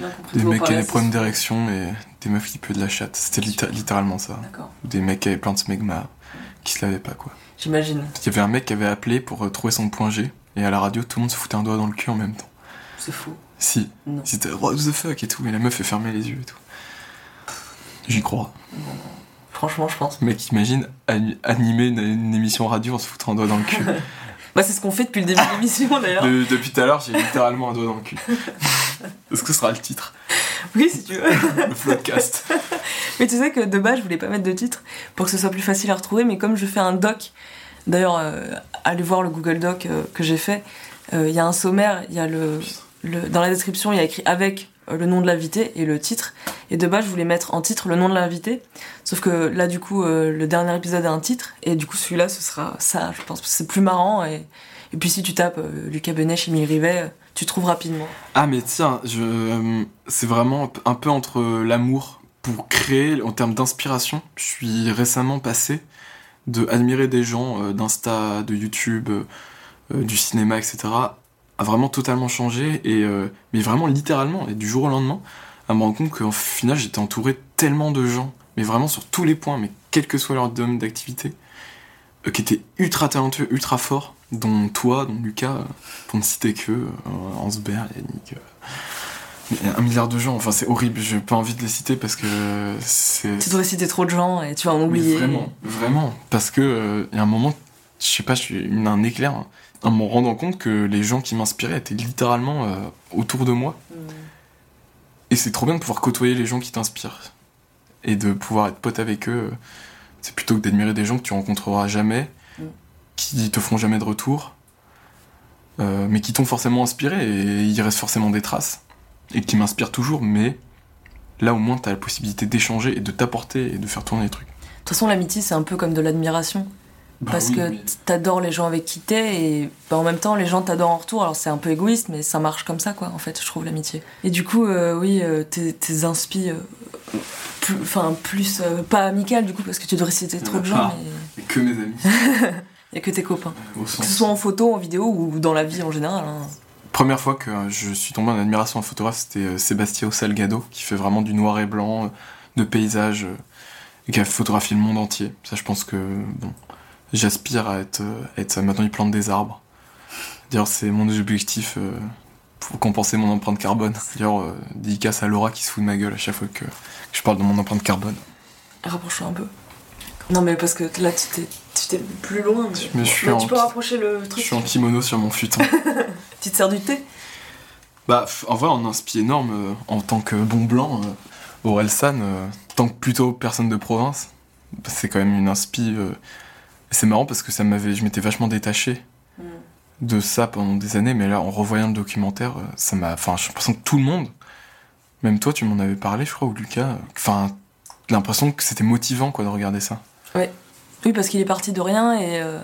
Bah, coup, des mecs qui avaient des problèmes d'érection et des meufs qui puent de la chatte. C'était litté- littéralement ça. Ou des mecs qui avaient plein de smegma qui se lavaient pas quoi. J'imagine. Il y avait un mec qui avait appelé pour euh, trouver son point G et à la radio tout le monde se foutait un doigt dans le cul en même temps. C'est fou. Si, Non. c'était what the fuck et tout et la meuf fait fermer les yeux et tout. J'y crois. Franchement, je pense. Mec, imagine ani- animer une, une émission radio en se foutant un doigt dans le cul. Bah, c'est ce qu'on fait depuis le début de l'émission d'ailleurs. De- depuis tout à l'heure, j'ai littéralement un doigt dans le cul. Est-ce que ce sera le titre? Oui, si tu veux. Le podcast. Mais tu sais que de base, je voulais pas mettre de titre pour que ce soit plus facile à retrouver, mais comme je fais un doc, d'ailleurs, euh, allez voir le Google Doc euh, que j'ai fait, euh, il y a un sommaire, il y a le, le- Dans la description, il y a écrit avec le nom de l'invité et le titre. Et de base, je voulais mettre en titre le nom de l'invité. Sauf que là, du coup, euh, le dernier épisode a un titre. Et du coup, celui-là, ce sera ça, je pense. C'est plus marrant. Et, puis, si tu tapes euh, Lucas Benech, Émile Rivet, euh, tu trouves rapidement. Ah mais tiens, je, euh, c'est vraiment un peu entre l'amour pour créer en termes d'inspiration. Je suis récemment passé de admirer des gens euh, d'Insta, de YouTube, euh, euh, du cinéma, etc. à vraiment totalement changer et euh, mais vraiment littéralement et du jour au lendemain à me rendre compte qu'au final j'étais entouré tellement de gens, mais vraiment sur tous les points, mais quel que soit leur domaine d'activité, euh, qui étaient ultra talentueux, ultra forts, dont toi, dont Lucas, euh, pour ne citer que Hansberg, Yannick, a un milliard de gens, enfin c'est horrible, j'ai pas envie de les citer parce que c'est... Tu devrais citer trop de gens et tu vas en Mais oublier. Vraiment, vraiment. Parce que il y a un moment, je sais pas, je suis un éclair, hein, en me rendant compte que les gens qui m'inspiraient étaient littéralement euh, autour de moi. Mm. Et c'est trop bien de pouvoir côtoyer les gens qui t'inspirent. Et de pouvoir être pote avec eux. C'est plutôt que d'admirer des gens que tu rencontreras jamais, Mm. qui te feront jamais de retour, euh, mais qui t'ont forcément inspiré, et il reste forcément des traces. Et qui m'inspirent toujours, mais là au moins t'as la possibilité d'échanger et de t'apporter et de faire tourner les trucs. De toute façon, l'amitié, c'est un peu comme de l'admiration. Bah parce oui, que mais- t'adores les gens avec qui t'es et bah, en même temps, les gens t'adorent en retour. Alors, c'est un peu égoïste, mais ça marche comme ça, quoi, en fait, je trouve, l'amitié. Et du coup, euh, oui, euh, tes, tes inspi, euh, plus, enfin, plus, euh, pas amical, du coup, parce que tu devrais citer trop de gens, Ah. mais Et que mes amis. a que tes copains. Au Que ce soit en photo, en vidéo ou dans la vie en général. hein. Première fois que je suis tombé en admiration en photographe, c'était Sébastien Salgado, qui fait vraiment du noir et blanc, de paysages, et qui a photographié le monde entier. Ça, je pense que, bon, j'aspire à être, euh, être ça. Maintenant, il plante des arbres. D'ailleurs, c'est mon objectif euh, pour compenser mon empreinte carbone. D'ailleurs, euh, dédicace à Laura qui se fout de ma gueule à chaque fois que, que je parle de mon empreinte carbone. Rapproche-toi un peu. Non, mais parce que là, tu t'es, tu t'es plus loin. Mais, Mais je suis en- tu peux rapprocher le Je truc. suis en kimono sur mon futon. Tu te sers du thé? Bah, en vrai, on a un spi énorme euh, en tant que bon blanc. Euh, Orelsan, tant que plutôt personne de province, c'est quand même une inspi. Et c'est marrant parce que ça m'avait, je m'étais vachement détaché de ça pendant des années, mais là, en revoyant le documentaire, euh, ça m'a. Enfin, j'ai l'impression que tout le monde, même toi, tu m'en avais parlé, je crois, ou Lucas, euh, enfin, l'impression que c'était motivant, quoi, de regarder ça. Oui, parce qu'il est parti de rien et. euh,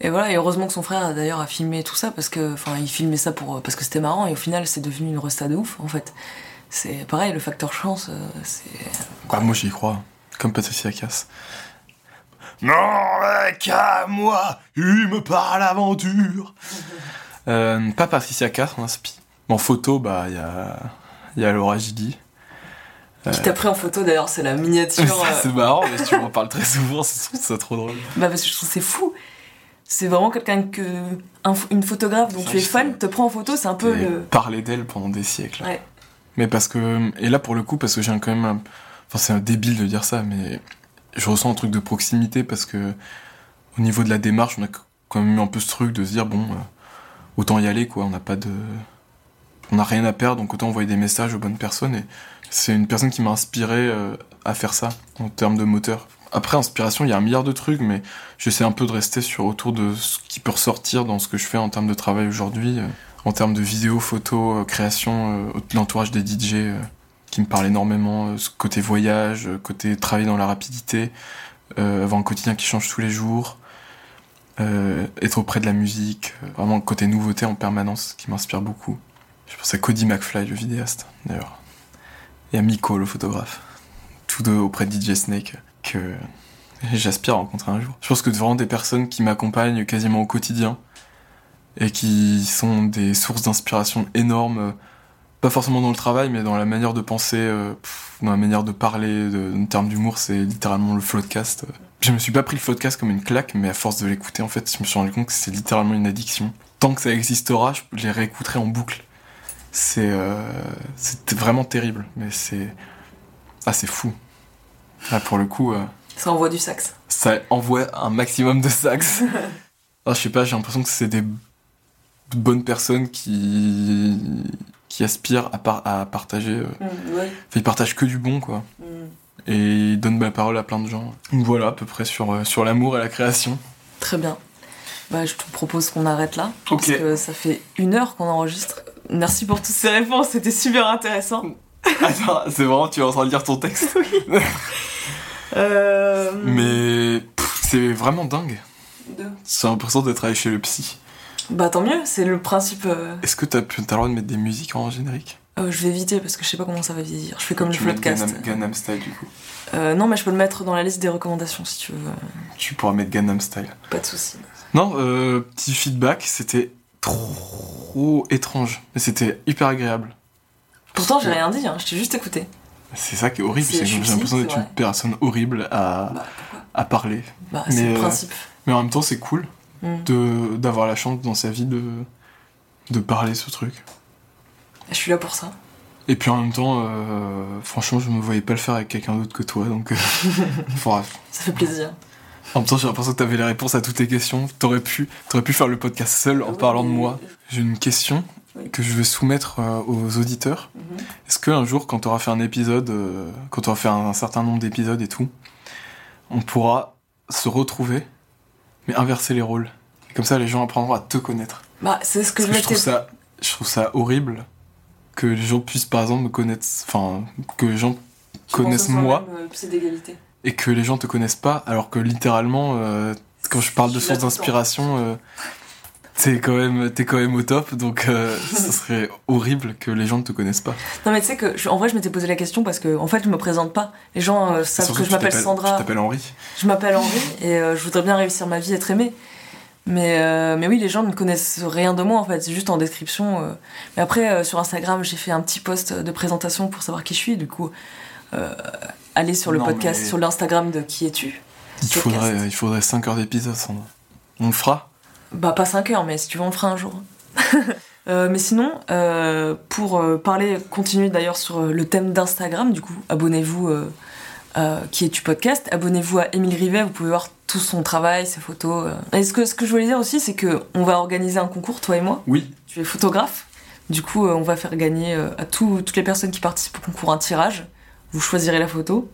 Et voilà, et heureusement que son frère d'ailleurs a filmé tout ça parce que, enfin, il filmait ça pour parce que c'était marrant et au final c'est devenu une resta de ouf en fait. C'est pareil, le facteur chance, c'est. Bah, moi, j'y crois, comme Patricia Cass. Non, qu'à moi, il me parle aventure. Euh, pas Patricia Cass, en inspi. En photo, bah, il y a, il y a Laura Gidi. Qui t'a pris en photo d'ailleurs, c'est la miniature. Ça, euh, c'est marrant, mais tu m'en parles très souvent, je trouve ça trop drôle. Bah parce que je trouve que c'est fou. C'est vraiment quelqu'un que un une photographe dont Ça, tu es fan te prend en photo, c'est un peu le. parler d'elle pendant des siècles. Ouais. Mais parce que. Et là, pour le coup, parce que j'ai un- quand même. un- Enfin, c'est un débile de dire ça, mais je ressens un truc de proximité parce que. Au niveau de la démarche, on a quand même eu un peu ce truc de se dire, bon, euh, autant y aller, quoi. On n'a pas de. On n'a rien à perdre, donc autant envoyer des messages aux bonnes personnes. Et c'est une personne qui m'a inspiré euh, à faire ça, en termes de moteur. Après, inspiration, il y a un milliard de trucs, mais j'essaie un peu de rester sur autour de ce qui peut ressortir dans ce que je fais en termes de travail aujourd'hui, euh, en termes de vidéos, photos, création, l'entourage des DJ qui me parle énormément, euh, ce côté voyage, euh, côté travailler dans la rapidité, euh, avoir un quotidien qui change tous les jours, être auprès de la musique, vraiment le côté nouveauté en permanence qui m'inspire beaucoup. Je pense à Cody McFly, le vidéaste, d'ailleurs, et à Miko, le photographe, tous deux auprès de DJ Snake, que j'aspire à rencontrer un jour. Je pense que vraiment des personnes qui m'accompagnent quasiment au quotidien et qui sont des sources d'inspiration énormes, pas forcément dans le travail, mais dans la manière de penser, euh, pff, dans la manière de parler, de, en termes d'humour, c'est littéralement le floodcast. Je me suis pas pris le floodcast comme une claque, mais à force de l'écouter, en fait, je me suis rendu compte que c'est littéralement une addiction. Tant que ça existera, je les réécouterai en boucle. C'est euh, c'est vraiment terrible, mais c'est ah c'est fou. Là pour le coup. euh, Ça envoie du sax. ça envoie un maximum de sax. Ah, je sais pas, j'ai l'impression que c'est des bonnes personnes qui qui aspirent à, par- à partager. euh, ouais. Enfin, ils partagent que du bon, quoi. Et ils donnent la parole à plein de gens. Donc voilà, à peu près sur, euh, sur l'amour et la création. Très bien. Bah, je te propose qu'on arrête là. Parce que ça fait une heure qu'on enregistre. Merci pour toutes ces réponses, c'était super intéressant. Attends, c'est vraiment, tu es en train de lire ton texte. Euh... Mais c'est vraiment dingue. J'ai l'impression d'être allé chez le psy. Bah tant mieux, c'est le principe. euh, Est-ce que t'as pu- t'as le droit de mettre des musiques en générique? Euh, je vais éviter parce que je sais pas comment ça va vieillir. Je fais comme le Tu mets podcast. Gangnam, Gangnam Style du coup. Euh, non, mais je peux le mettre dans la liste des recommandations si tu veux. Tu pourras mettre Gangnam Style. Pas de soucis. Non, euh, petit feedback, c'était trop étrange. Mais c'était hyper agréable. Pourtant, j'ai rien dit, hein, je t'ai juste écouté. C'est ça qui est horrible, C'est- c'est que je j'ai suis l'impression psy, d'être c'est une vrai. personne horrible à, Bah pourquoi? à parler. Bah c'est Mais, le euh, principe. Mais en même temps, c'est cool Mm. de d'avoir la chance dans sa vie de, de parler ce truc. Je suis là pour ça. Et puis en même temps, euh, franchement, je me voyais pas le faire avec quelqu'un d'autre que toi, donc. euh. Ça fait plaisir. En même temps, j'ai l'impression que t'avais les réponses à toutes tes questions. T'aurais pu, t'aurais pu faire le podcast seul en parlant de moi. J'ai une question Oui. que je veux soumettre euh, aux auditeurs. Mhm. Est-ce qu'un jour, quand t'auras fait un épisode, quand t'auras fait un, certain nombre d'épisodes et tout, on pourra se retrouver, mais inverser les rôles. Et comme ça, les gens apprendront à te connaître. Bah c'est ce que Parce je que je m'étais. trouve ça, je trouve ça horrible que les gens puissent, par exemple, me connaître, enfin, que les gens connaissent moi euh, d'égalité. et que les gens te connaissent pas, alors que littéralement, euh, quand je parle de temps. d'inspiration, euh, t'es quand même, t'es quand même au top, donc euh, ce serait horrible que les gens ne te connaissent pas. Non mais tu sais que je- en vrai je m'étais posé la question parce que en fait je me présente pas. Les gens euh, savent Surtout que je m'appelle Sandra. Tu t'appelles Henri. Je m'appelle Henri et euh, je voudrais bien réussir ma vie, être aimée. Mais, mais oui, les gens ne connaissent rien de moi en fait, c'est juste en description. Mais après, sur Instagram, j'ai fait un petit post de présentation pour savoir qui je suis. Du coup, allez sur le Non, podcast, mais- sur l'Instagram de Qui es-tu? Il faudrait, il faudrait 5 heures d'épisode, Sandra. On le fera Bah, pas 5 heures, mais si tu veux, on le fera un jour. Euh, mais sinon, euh, pour euh, parler, continuer d'ailleurs sur le thème d'Instagram, du coup, abonnez-vous qui est du podcast. Abonnez-vous à Émile Rivet, vous pouvez voir tout son travail, ses photos. Et ce que, ce que je voulais dire aussi, c'est que on va organiser un concours, toi et moi. Oui, Tu es photographe. Du coup, on va faire gagner à tout- toutes les personnes qui participent au concours un tirage. Vous choisirez la photo.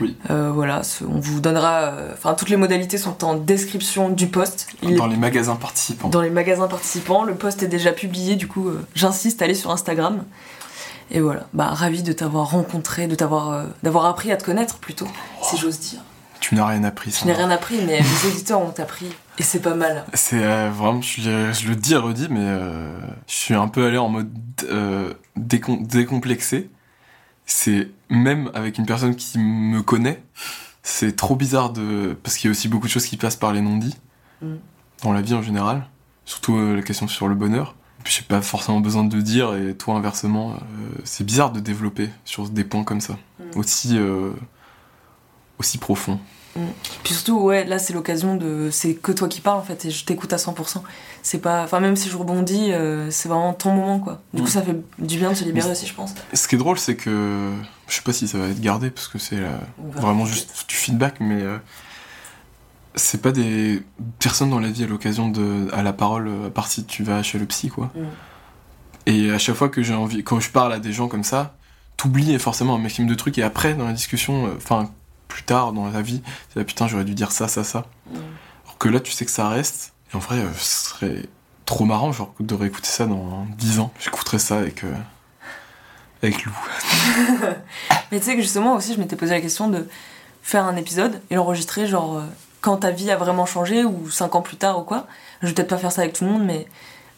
Oui. Euh, voilà, on vous donnera. euh, Enfin, toutes les modalités sont en description du post. Il est dans les magasins participants. dans les magasins participants. Le post est déjà publié, du coup, euh, j'insiste, allez sur Instagram. Et voilà, bah ravi de t'avoir rencontré, de t'avoir euh, d'avoir appris à te connaître plutôt, si j'ose dire. Tu n'as rien appris. Je n'ai rien appris, mais les auditeurs ont appris, et c'est pas mal. C'est euh, vraiment, je, le- je le dis et redis, mais euh, je suis un peu allé en mode euh, décom- décomplexé. C'est même avec une personne qui me connaît, c'est trop bizarre de parce qu'il y a aussi beaucoup de choses qui passent par les non-dits Mm. dans la vie en général, surtout euh, la question sur le bonheur. Puis j'ai pas forcément besoin de le dire et toi inversement, euh, c'est bizarre de développer sur des points comme ça, Mm. aussi euh, aussi profonds. Puis surtout, ouais, là c'est l'occasion de. C'est que toi qui parles en fait, et je t'écoute à 100%. C'est pas. Enfin, même si je rebondis, euh, c'est vraiment ton moment quoi. Du coup, Mm. ça fait du bien de se libérer aussi, je pense. Ce qui est drôle, c'est que je sais pas si ça va être gardé parce que c'est verra. vraiment juste du feedback, mais euh, c'est pas des personnes dans la vie à l'occasion de à la parole, euh, à part si tu vas chez le psy, quoi. Mm. Et à chaque fois que j'ai envie, quand je parle à des gens comme ça, t'oublies forcément un maximum de trucs et après dans la discussion, euh, enfin plus tard dans la vie, c'est là putain j'aurais dû dire ça, ça, ça. Mm. Alors que là tu sais que ça reste. Et en vrai, euh, ce serait trop marrant genre de réécouter ça dans 10 ans. J'écouterais ça avec euh, avec Lou. Mais tu sais que justement aussi, je m'étais posé la question de faire un épisode et l'enregistrer, genre euh, quand ta vie a vraiment changé ou 5 ans plus tard ou quoi. Je vais peut-être pas faire ça avec tout le monde, mais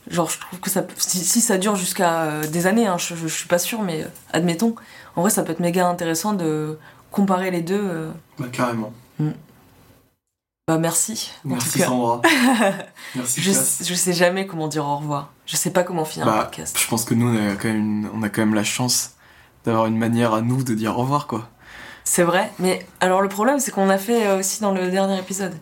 genre je trouve que ça si, si ça dure jusqu'à euh, des années, hein, je, je, je suis pas sûre, mais euh, admettons, en vrai ça peut être méga intéressant de comparer les deux. euh. Bah carrément. Bah merci. en tout cas. Sandra. Merci Je, je sais jamais comment dire au revoir. Je sais pas comment finir un Bah, podcast. je pense que nous, on a quand même, une- on a quand même la chance d'avoir une manière à nous de dire au revoir, quoi. C'est vrai, mais alors le problème c'est qu'on a fait euh, aussi dans le dernier épisode.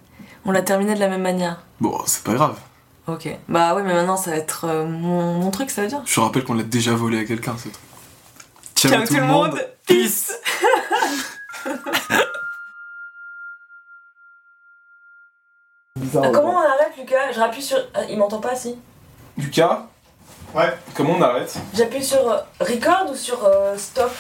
On l'a terminé de la même manière. Bon, c'est pas grave. Ok. Bah oui, mais maintenant ça va être euh, mon, mon truc, ça veut dire. Je rappelle qu'on l'a déjà volé à quelqu'un, ce truc. Ciao tout le monde. Peace. Bizarre. Comment on arrête, Lucas Je rappuie sur. Ah, il m'entend pas, si Lucas? Ouais. Comment on arrête? J'appuie sur euh, record ou sur euh, stop?